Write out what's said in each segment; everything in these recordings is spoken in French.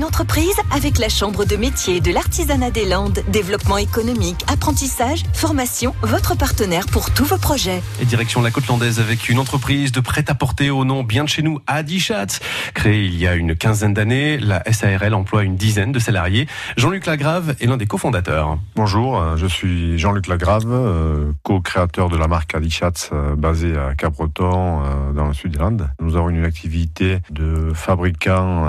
une entreprise avec la Chambre de métier de l'artisanat des Landes. Développement économique, apprentissage, formation, votre partenaire pour tous vos projets. Et direction la côte landaise avec une entreprise de prêt-à-porter au nom bien de chez nous, Adichat. Créée il y a une quinzaine d'années, la SARL emploie une dizaine de salariés. Jean-Luc Lagrave est l'un des cofondateurs. Bonjour, euh, je suis Jean-Luc Lagrave, euh, co-créateur de la marque Adichat euh, basée à Cabreton dans le sud des Landes. Nous avons une activité de fabricant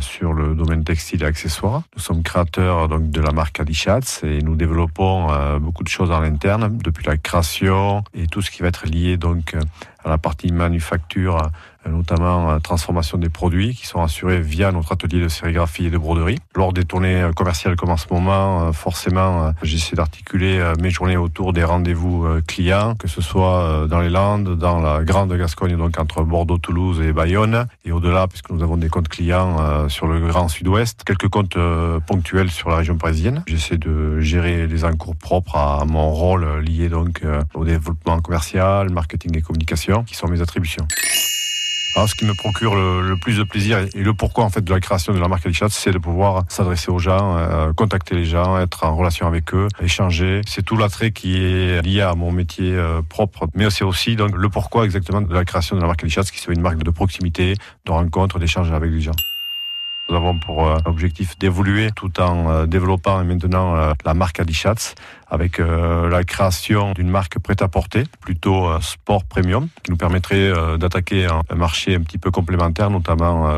sur le domaine textile et accessoires. Nous sommes créateurs donc de la marque Adichat et nous développons beaucoup de choses en interne depuis la création et tout ce qui va être lié donc à la partie manufacture, euh, notamment euh, transformation des produits qui sont assurés via notre atelier de sérigraphie et de broderie. Lors des tournées euh, commerciales comme en ce moment, forcément, j'essaie d'articuler mes journées autour des rendez-vous clients, que ce soit dans les Landes, dans la Grande Gascogne, donc entre Bordeaux, Toulouse et Bayonne, et au-delà, puisque nous avons des comptes clients sur le Grand Sud-Ouest, quelques comptes ponctuels sur la région parisienne. J'essaie de gérer les encours propres à mon rôle lié donc au développement commercial, marketing et communication, qui sont mes attributions. Alors, ce qui me procure le, plus de plaisir et le pourquoi en fait de la création de la marque Alichat, c'est de pouvoir s'adresser aux gens, euh, contacter les gens, être en relation avec eux, échanger. C'est tout l'attrait qui est lié à mon métier euh, propre, mais c'est aussi le pourquoi exactement de la création de la marque Alichat, qui soit une marque de proximité, de rencontre, d'échange avec les gens. Nous avons pour euh, objectif d'évoluer tout en euh, développant maintenant euh, la marque Adichatz avec la création d'une marque prêt-à-porter, plutôt sport premium, qui nous permettrait d'attaquer un marché un petit peu complémentaire, notamment